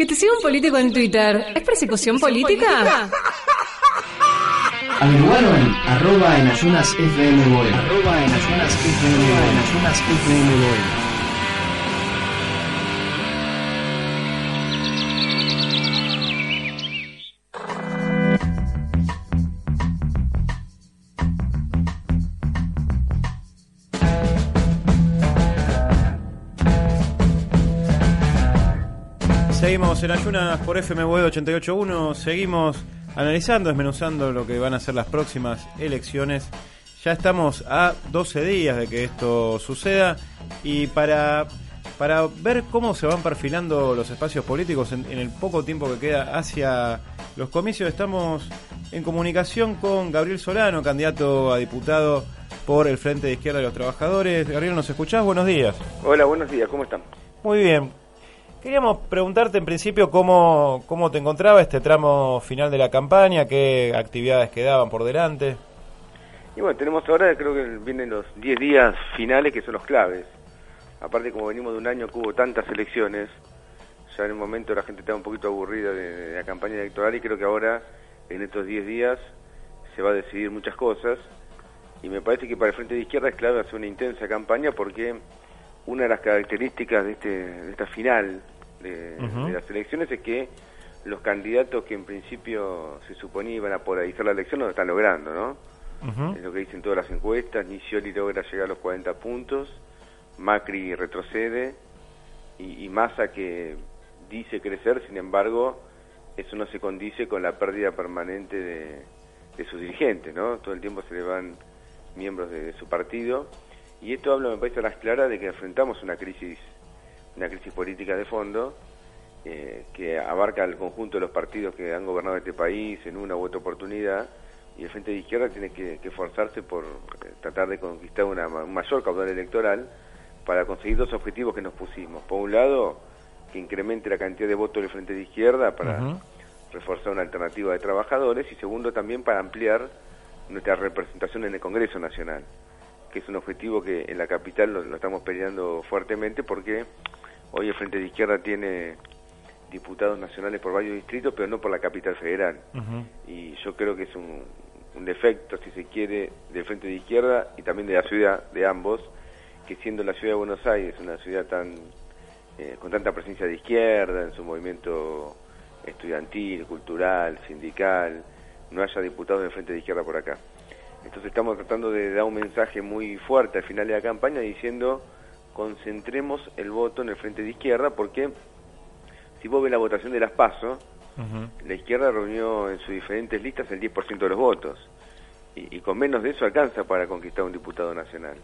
Que te siga un político en Twitter. ¿Es persecución política? Averiguaron arroba en ayunas FM Arroba en ayunas FM En ayunas FM En Ayunas por FMW 881, seguimos analizando, desmenuzando lo que van a ser las próximas elecciones. Ya estamos a 12 días de que esto suceda y para, para ver cómo se van perfilando los espacios políticos en, el poco tiempo que queda hacia los comicios, estamos en comunicación con Gabriel Solano, candidato a diputado por el Frente de Izquierda de los Trabajadores. Gabriel, ¿nos escuchás? Buenos días. Hola, buenos días, ¿cómo están? Muy bien. Queríamos preguntarte en principio cómo, cómo te encontraba este tramo final de la campaña, qué actividades quedaban por delante. Y bueno, tenemos ahora, creo que vienen los 10 días finales que son los claves. Aparte, como venimos de un año que hubo tantas elecciones, ya en el momento la gente estaba un poquito aburrida de, la campaña electoral y creo que ahora, en estos 10 días, se va a decidir muchas cosas. Y me parece que para el Frente de Izquierda es clave hacer una intensa campaña porque una de las características de, este, de esta final de, las elecciones es que los candidatos que en principio se suponía iban a polarizar la elección no lo están logrando, ¿no? Es lo que dicen todas las encuestas, Nicioli logra llegar a los 40 puntos, Macri retrocede y, y Massa que dice crecer, sin embargo, eso no se condice con la pérdida permanente de, de sus dirigentes, ¿no? Todo el tiempo se le van miembros de su partido y esto habla, me parece, a las claras de que enfrentamos una crisis, una crisis política de fondo eh, que abarca el conjunto de los partidos que han gobernado este país en una u otra oportunidad y el Frente de Izquierda tiene que, esforzarse por eh, tratar de conquistar una, un mayor caudal electoral para conseguir dos objetivos que nos pusimos. Por un lado, que incremente la cantidad de votos del Frente de Izquierda para reforzar una alternativa de trabajadores y segundo también para ampliar nuestra representación en el Congreso Nacional que es un objetivo que en la capital lo, estamos peleando fuertemente porque hoy el Frente de Izquierda tiene diputados nacionales por varios distritos, pero no por la capital federal. Y yo creo que es un, defecto, si se quiere, del Frente de Izquierda y también de la ciudad, de ambos, que siendo la ciudad de Buenos Aires una ciudad tan eh, con tanta presencia de izquierda en su movimiento estudiantil, cultural, sindical, no haya diputados del Frente de Izquierda por acá. Entonces estamos tratando de dar un mensaje muy fuerte al final de la campaña diciendo concentremos el voto en el frente de izquierda porque si vos ves la votación de las PASO, la izquierda reunió en sus diferentes listas el 10% de los votos y, con menos de eso alcanza para conquistar un diputado nacional.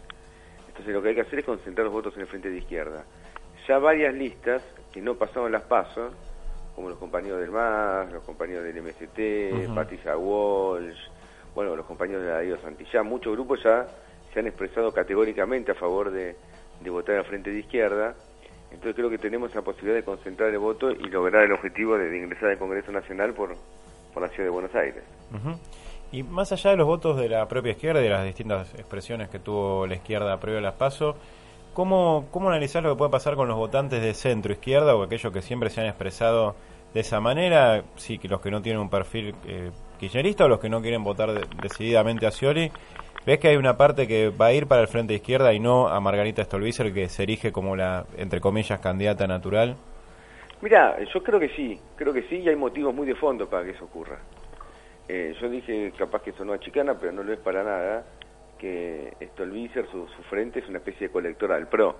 Entonces lo que hay que hacer es concentrar los votos en el frente de izquierda. Ya varias listas que no pasaron las PASO, como los compañeros del MAS, los compañeros del MST, Patricia Walsh, bueno, los compañeros de Darío Santillán, muchos grupos ya se han expresado categóricamente a favor de, votar al frente de izquierda, entonces creo que tenemos la posibilidad de concentrar el voto y lograr el objetivo de, ingresar al Congreso Nacional por, por la ciudad de Buenos Aires. Y más allá de los votos de la propia izquierda y de las distintas expresiones que tuvo la izquierda previo a las PASO, ¿cómo, ¿cómo analizar lo que puede pasar con los votantes de centro izquierda o aquellos que siempre se han expresado de esa manera? Sí, que los que no tienen un perfil eh, kirchnerista o los que no quieren votar decididamente a Scioli, ¿ves que hay una parte que va a ir para el frente izquierda y no a Margarita Stolbizer que se erige como la, entre comillas, candidata natural? Mira, yo creo que sí, creo que sí y hay motivos muy de fondo para que eso ocurra. Eh, yo dije, capaz que eso no es chicana, pero no lo es para nada, que Stolbizer, su, su frente, es una especie de colectora del PRO.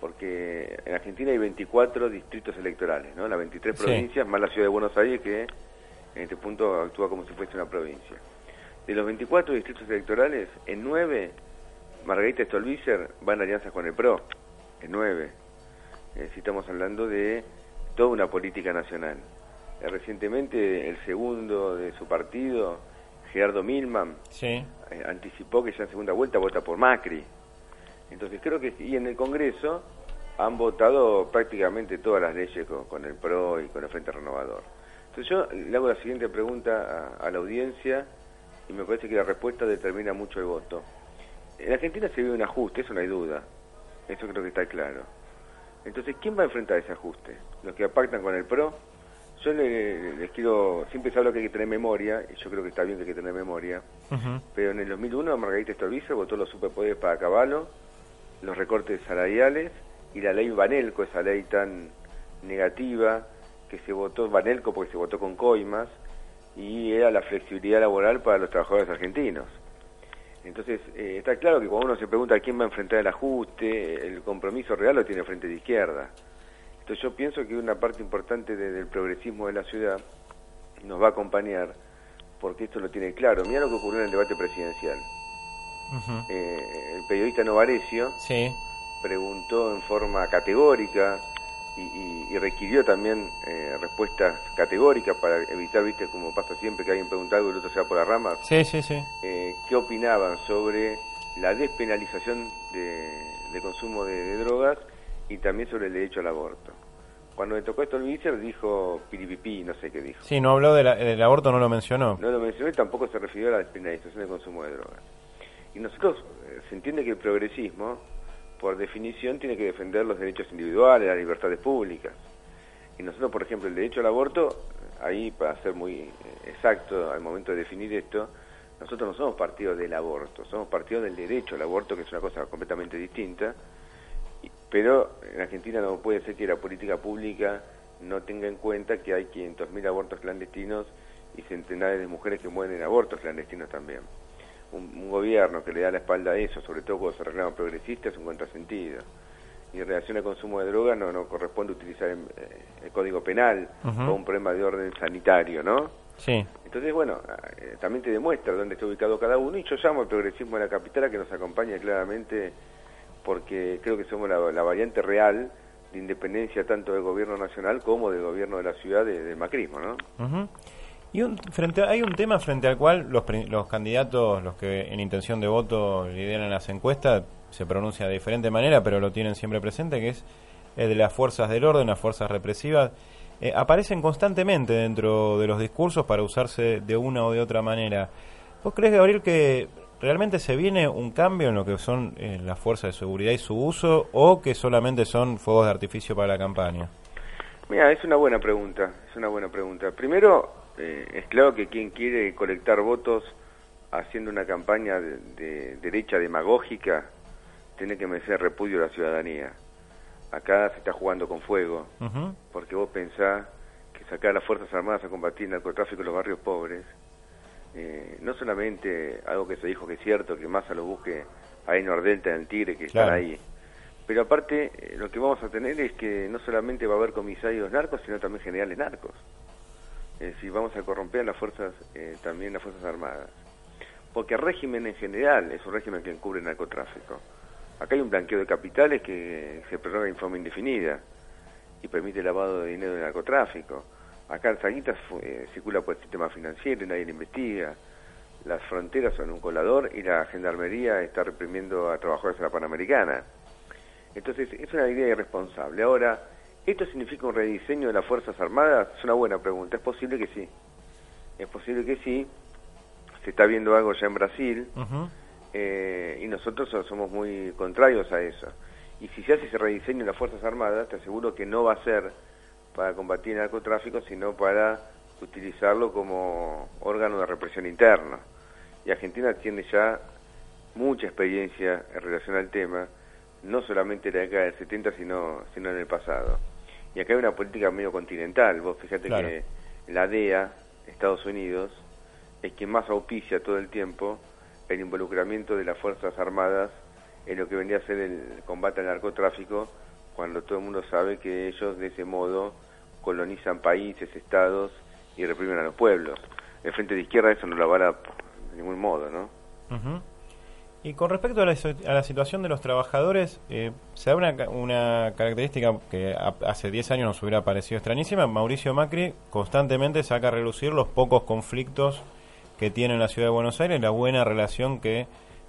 Porque en Argentina hay 24 distritos electorales, ¿no? Las 23 provincias, más la ciudad de Buenos Aires, que en este punto actúa como si fuese una provincia. De los 24 distritos electorales, en 9, Margarita Stolbizer va en alianza con el PRO, en 9. Eh, si estamos hablando de toda una política nacional. Eh, recientemente el segundo de su partido, Gerardo Milman, eh, anticipó que ya en segunda vuelta vota por Macri. Entonces creo que, y en el Congreso han votado prácticamente todas las leyes con el PRO y con el Frente Renovador yo le hago la siguiente pregunta a, la audiencia y me parece que la respuesta determina mucho el voto. En Argentina se vive un ajuste, eso no hay duda. Eso creo que está claro. Entonces, ¿quién va a enfrentar ese ajuste? ¿Los que pactan con el PRO? Yo le- les quiero, siempre se habla que hay que tener memoria, y yo creo que está bien que hay que tener memoria, pero en el 2001 Margarita Stolbizer votó los superpoderes para Caballo, los recortes salariales y la ley Banelco, esa ley tan negativa que se votó Banelco porque se votó con coimas y era la flexibilidad laboral para los trabajadores argentinos. Entonces, eh, está claro que cuando uno se pregunta quién va a enfrentar el ajuste, el compromiso real lo tiene frente de izquierda. Entonces yo pienso que una parte importante de- del progresismo de la ciudad nos va a acompañar porque esto lo tiene claro. Mira lo que ocurrió en el debate presidencial. Eh, el periodista Novarecio Sí. preguntó en forma categórica y, y- y requirió también eh, respuestas categóricas para evitar, viste, como pasa siempre, que alguien pregunta algo y el otro se va por las ramas, Sí, sí, sí. eh, qué opinaban sobre la despenalización de, de consumo de, de drogas y también sobre el derecho al aborto. Cuando le tocó esto al Vícer dijo piripipí, no sé qué dijo. Sí, no habló de la- del aborto, no lo mencionó. No lo mencioné, tampoco se refirió a la despenalización del consumo de drogas. Y nosotros, eh, se entiende que el progresismo, por definición, tiene que defender los derechos individuales, las libertades públicas. Y nosotros, por ejemplo, el derecho al aborto, ahí para ser muy eh, exacto al momento de definir esto, nosotros no somos partido del aborto, somos partido del derecho al aborto, que es una cosa completamente distinta. Pero en Argentina no puede ser que la política pública no tenga en cuenta que hay 500.000 abortos clandestinos y centenares de mujeres que mueren en abortos clandestinos también. Un, un gobierno que le da la espalda a eso, sobre todo cuando se reclama progresista, es un contrasentido. Y en relación al consumo de droga no, no corresponde utilizar el, eh, el Código Penal Ujú. o un problema de orden sanitario, ¿no? Sí. Entonces, bueno, eh, también te demuestra dónde está ubicado cada uno y yo llamo al progresismo de la capital a que nos acompañe claramente porque creo que somos la, la variante real de independencia tanto del gobierno nacional como del gobierno de la ciudad de- del macrismo, ¿no? Ujú. Y un, frente a- hay un tema frente al cual los, los candidatos, los que en intención de voto lideran las encuestas, se pronuncia de diferente manera, pero lo tienen siempre presente, que es el de las fuerzas del orden, las fuerzas represivas. Eh, aparecen constantemente dentro de los discursos para usarse de una o de otra manera. ¿Vos crees, Gabriel, que realmente se viene un cambio en lo que son eh, las fuerzas de seguridad y su uso o que solamente son fuegos de artificio para la campaña? Mira, es una buena pregunta, es una buena pregunta. Primero, eh, es claro que quien quiere colectar votos haciendo una campaña de, de derecha demagógica tiene que merecer repudio a la ciudadanía. Acá se está jugando con fuego, porque vos pensás que sacar a las Fuerzas Armadas a combatir el narcotráfico en los barrios pobres, eh, no solamente algo que se dijo que es cierto, que Massa lo busque ahí en Nordelta, en el Tigre, que Claro. están ahí, pero aparte eh, lo que vamos a tener es que no solamente va a haber comisarios narcos, sino también generales narcos. Es decir, vamos a corromper las fuerzas, eh, también las Fuerzas Armadas. Porque el régimen en general es un régimen que encubre el narcotráfico. Acá hay un blanqueo de capitales que se prorroga en forma indefinida y permite el lavado de dinero del narcotráfico. Acá el Saguita circula por el sistema financiero y nadie lo investiga. Las fronteras son un colador y la gendarmería está reprimiendo a trabajadores de la Panamericana. Entonces, es una idea irresponsable. Ahora, ¿esto significa un rediseño de las Fuerzas Armadas? Es una buena pregunta. Es posible que sí. Es posible que sí. Se está viendo algo ya en Brasil eh, y nosotros so- somos muy contrarios a eso. Y si se hace ese rediseño en las Fuerzas Armadas, te aseguro que no va a ser para combatir el narcotráfico, sino para utilizarlo como órgano de represión interna. Y Argentina tiene ya mucha experiencia en relación al tema, no solamente en la década del 70, sino, sino en el pasado. Y acá hay una política medio continental. Vos fíjate Claro. que la DEA, Estados Unidos, es quien más auspicia todo el tiempo el involucramiento de las Fuerzas Armadas en lo que vendría a ser el combate al narcotráfico, cuando todo el mundo sabe que ellos de ese modo colonizan países, estados y reprimen a los pueblos. El Frente de Izquierda eso no lo avala de ningún modo, ¿no? Ujú. Y con respecto a la, situación de los trabajadores, eh, se da una, una característica que hace 10 años nos hubiera parecido extrañísima. Mauricio Macri constantemente saca a relucir los pocos conflictos que tiene en la ciudad de Buenos Aires, la buena relación que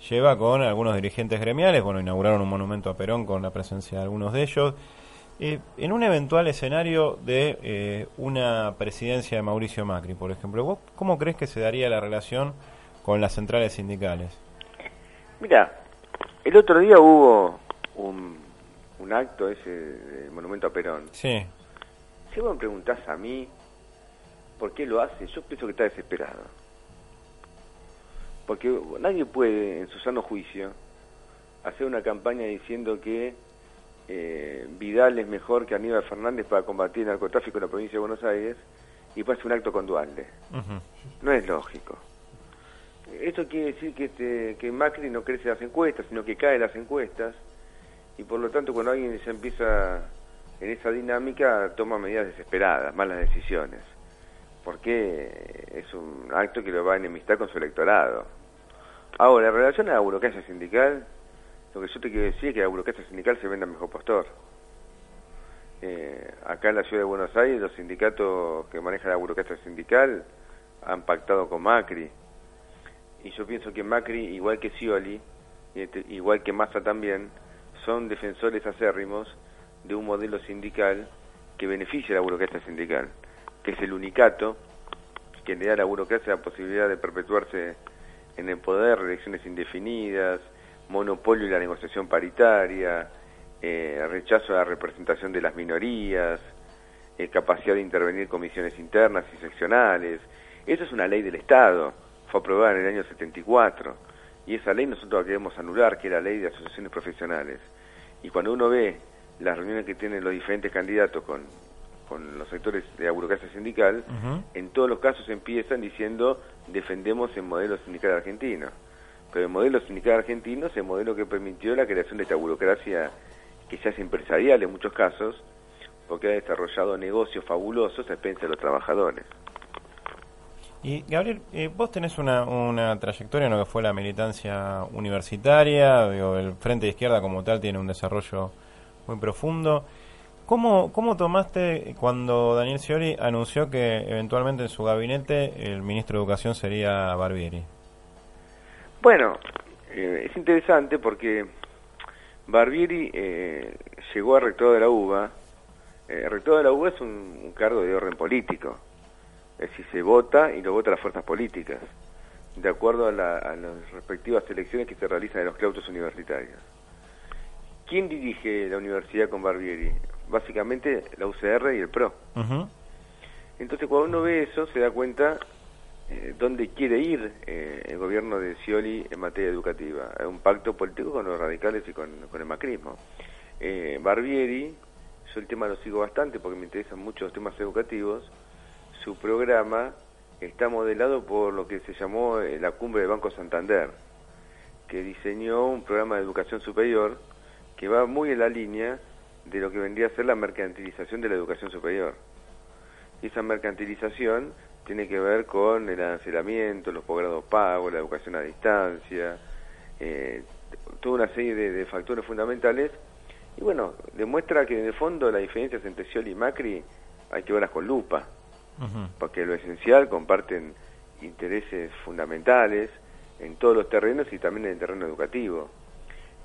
lleva con algunos dirigentes gremiales. Bueno, inauguraron un monumento a Perón con la presencia de algunos de ellos. Eh, en un eventual escenario de eh, una presidencia de Mauricio Macri, por ejemplo, ¿vos cómo crees que se daría la relación con las centrales sindicales? Mira, el otro día hubo un, un acto, ese el monumento a Perón. Sí. Si vos me preguntás a mí por qué lo hace, yo pienso que está desesperado. Porque nadie puede, en su sano juicio, hacer una campaña diciendo que eh, Vidal es mejor que Aníbal Fernández para combatir el narcotráfico en la provincia de Buenos Aires y puede hacer un acto con Dualde. No es lógico. Esto quiere decir que, este, que Macri no crece las encuestas, sino que cae las encuestas, y por lo tanto cuando alguien ya empieza en esa dinámica, toma medidas desesperadas, malas decisiones, porque es un acto que lo va a enemistar con su electorado. Ahora, en relación a la burocracia sindical, lo que yo te quiero decir es que la burocracia sindical se vende al mejor postor. Eh, acá en la ciudad de Buenos Aires, los sindicatos que manejan la burocracia sindical han pactado con Macri. Y yo pienso que Macri, igual que Scioli, este- igual que Massa también, son defensores acérrimos de un modelo sindical que beneficia a la burocracia sindical, que es el unicato, que le da a la burocracia la posibilidad de perpetuarse en el poder, elecciones indefinidas, monopolio y la negociación paritaria, eh, rechazo a la representación de las minorías, eh, capacidad de intervenir comisiones internas y seccionales. Eso es una ley del Estado, fue aprobada en el año 74, y esa ley nosotros la queremos anular, que es la ley de asociaciones profesionales. Y cuando uno ve las reuniones que tienen los diferentes candidatos con, con los sectores de la burocracia sindical, en todos los casos empiezan diciendo defendemos el modelo sindical argentino. Pero el modelo sindical argentino es el modelo que permitió la creación de esta burocracia que ya es empresarial en muchos casos, porque ha desarrollado negocios fabulosos a expensas de los trabajadores. Y Gabriel, eh, vos tenés una, una trayectoria en lo que fue la militancia universitaria, digo, el Frente de Izquierda como tal tiene un desarrollo muy profundo. ¿Cómo, ¿Cómo tomaste cuando Daniel Scioli anunció que eventualmente en su gabinete el ministro de Educación sería Barbieri? Bueno, eh, es interesante porque Barbieri eh, llegó a rector de la UBA. Eh, rector de la UBA es un cargo de orden político. Es decir, se vota y lo votan las fuerzas políticas, de acuerdo a, la- a las respectivas elecciones que se realizan en los claustros universitarios. ¿Quién dirige la universidad con Barbieri? Básicamente la UCR y el PRO. Ujú. Entonces, cuando uno ve eso, se da cuenta eh, dónde quiere ir eh, el gobierno de Scioli en materia educativa. Hay un pacto político con los radicales y con, con el macrismo. Eh, Barbieri, yo el tema lo sigo bastante porque me interesan mucho los temas educativos. Su programa está modelado por lo que se llamó eh, la cumbre de Banco Santander, que diseñó un programa de educación superior que va muy en la línea de lo que vendría a ser la mercantilización de la educación superior. Y esa mercantilización tiene que ver con el arancelamiento, los posgrados pagos, la educación a distancia, eh, toda una serie de, factores fundamentales. Y bueno, demuestra que en el fondo las diferencias entre Scioli y Macri hay que verlas con lupa, Porque lo esencial comparten intereses fundamentales en todos los terrenos y también en el terreno educativo.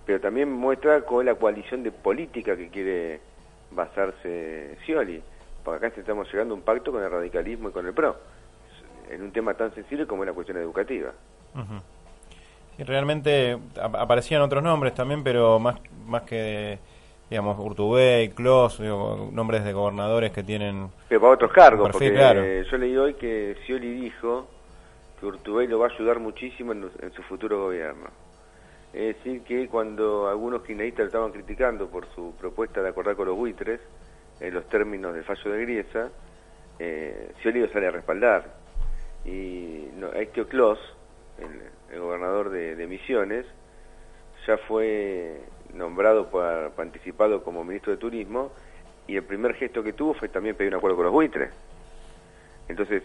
Pero también muestra con la coalición de política que quiere basarse Scioli, porque acá estamos llegando a un pacto con el radicalismo y con el PRO, en un tema tan sensible como es la cuestión educativa. Ujú. Y realmente ap- aparecían otros nombres también, pero más, más que, digamos, Urtubey, Clos, digo, nombres de gobernadores que tienen... Pero para otros cargos, Perfil, porque claro. eh, yo leí hoy que Scioli dijo que Urtubey lo va a ayudar muchísimo en, en su futuro gobierno. Es decir, que cuando algunos kirchneristas lo estaban criticando por su propuesta de acordar con los buitres, en los términos del fallo de Griesa, eh, Scioli lo sale a respaldar. Y no, Clos, el, el gobernador de, de Misiones, ya fue nombrado por, por como ministro de Turismo y el primer gesto que tuvo fue también pedir un acuerdo con los buitres. Entonces,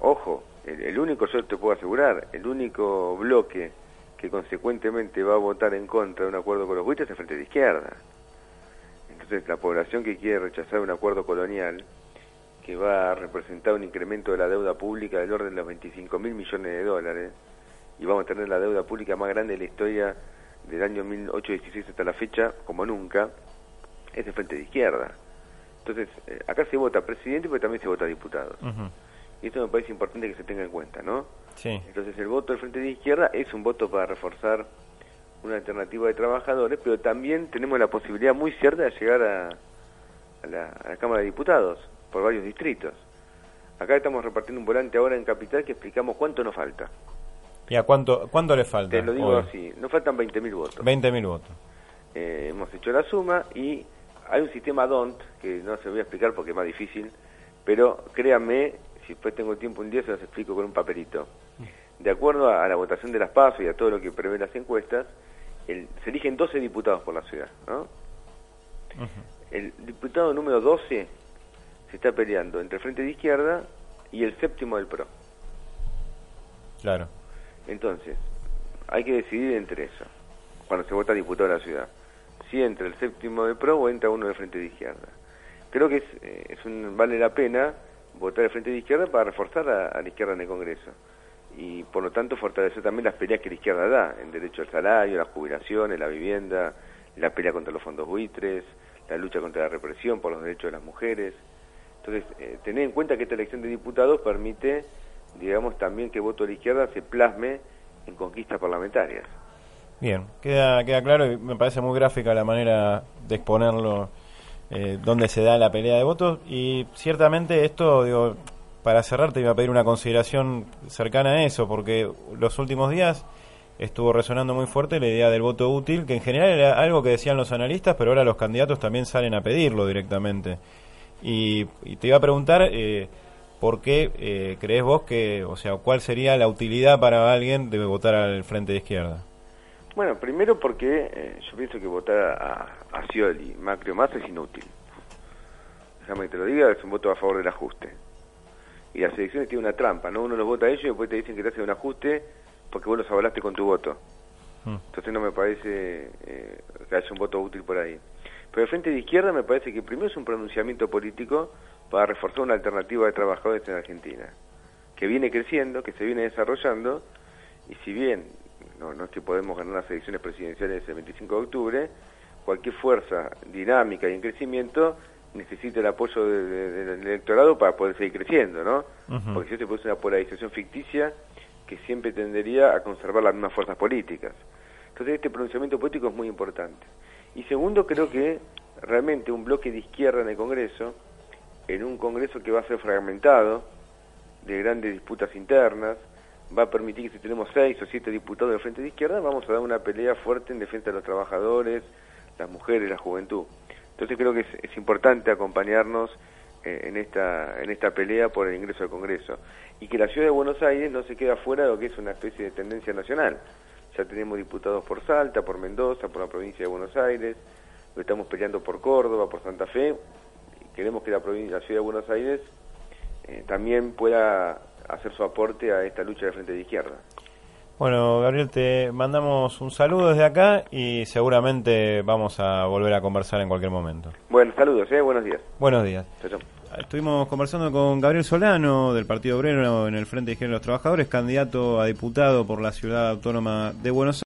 ojo, el, el único, yo te puedo asegurar, el único bloque que consecuentemente va a votar en contra de un acuerdo con los buitres es el Frente de Izquierda. Entonces, la población que quiere rechazar un acuerdo colonial, que va a representar un incremento de la deuda pública del orden de los 25 mil millones de dólares, y vamos a tener la deuda pública más grande de la historia del año 1816 hasta la fecha, como nunca, es el Frente de Izquierda. Entonces, eh, acá se vota presidente, pero también se vota diputados. Ujú. Y esto me parece importante que se tenga en cuenta, ¿no? Sí. Entonces, el voto del Frente de Izquierda es un voto para reforzar una alternativa de trabajadores, pero también tenemos la posibilidad muy cierta de llegar a, a, la, a la Cámara de Diputados por varios distritos. Acá estamos repartiendo un volante ahora en Capital que explicamos cuánto nos falta. ¿Y a cuánto, cuánto le falta? Te lo digo hoy? así, nos faltan 20.000 votos. 20.000 votos. Eh, hemos hecho la suma y hay un sistema DONT, que no se lo voy a explicar porque es más difícil, pero créanme, si después tengo tiempo un día se los explico con un papelito. De acuerdo a, a la votación de las PASO y a todo lo que prevé las encuestas, el- se eligen 12 diputados por la ciudad, ¿no? El diputado número 12 se está peleando entre el Frente de Izquierda y el séptimo del PRO. Claro. Entonces, hay que decidir entre eso, cuando se vota diputado de la ciudad. Si entra el séptimo del PRO o entra uno del Frente de Izquierda. Creo que es, eh, es un, vale la pena votar el Frente de Izquierda para reforzar a, a la izquierda en el Congreso. Y por lo tanto fortalecer también las peleas que la izquierda da, en derecho al salario, las jubilaciones, la vivienda, la pelea contra los fondos buitres, la lucha contra la represión por los derechos de las mujeres. Entonces, eh, tener en cuenta que esta elección de diputados permite, digamos, también que voto de la izquierda se plasme en conquistas parlamentarias. Bien, queda, queda claro y me parece muy gráfica la manera de exponerlo, eh, donde se da la pelea de votos. Y ciertamente esto, digo, para cerrar te iba a pedir una consideración cercana a eso, porque los últimos días estuvo resonando muy fuerte la idea del voto útil, que en general era algo que decían los analistas, pero ahora los candidatos también salen a pedirlo directamente. Y, y te iba a preguntar, eh, ¿por qué eh, crees vos que, o sea, cuál sería la utilidad para alguien de votar al frente de izquierda? Bueno, primero porque eh, yo pienso que votar a, a Scioli, Macri o Massa es inútil. Déjame que te lo diga, es un voto a favor del ajuste. Y las elecciones tienen una trampa, ¿no? Uno los vota a ellos y después te dicen que te hacen un ajuste porque vos los avalaste con tu voto. Mm. Entonces no me parece eh, que haya un voto útil por ahí. Pero el Frente de Izquierda me parece que primero es un pronunciamiento político para reforzar una alternativa de trabajadores en Argentina, que viene creciendo, que se viene desarrollando, y si bien no, no es que podemos ganar las elecciones presidenciales el 25 de octubre, cualquier fuerza dinámica y en crecimiento necesita el apoyo de- de- del electorado para poder seguir creciendo, ¿no? Porque si no se produce una polarización ficticia que siempre tendería a conservar las mismas fuerzas políticas. Entonces este pronunciamiento político es muy importante. Y segundo, creo que realmente un bloque de izquierda en el Congreso, en un Congreso que va a ser fragmentado, de grandes disputas internas, va a permitir que si tenemos seis o siete diputados del Frente de Izquierda, vamos a dar una pelea fuerte en defensa de los trabajadores, las mujeres, la juventud. Entonces creo que es, importante acompañarnos eh, en esta en esta pelea por el ingreso al Congreso y que la ciudad de Buenos Aires no se queda fuera de lo que es una especie de tendencia nacional. Ya tenemos diputados por Salta, por Mendoza, por la provincia de Buenos Aires, estamos peleando por Córdoba, por Santa Fe, queremos que la, provincia, la ciudad de Buenos Aires eh, también pueda hacer su aporte a esta lucha de frente de izquierda. Bueno, Gabriel, te mandamos un saludo desde acá y seguramente vamos a volver a conversar en cualquier momento. Bueno, saludos, ¿eh? buenos días. Buenos días. Estuvimos conversando con Gabriel Solano del Partido Obrero en el Frente de Izquierda de los Trabajadores, candidato a diputado por la Ciudad Autónoma de Buenos Aires.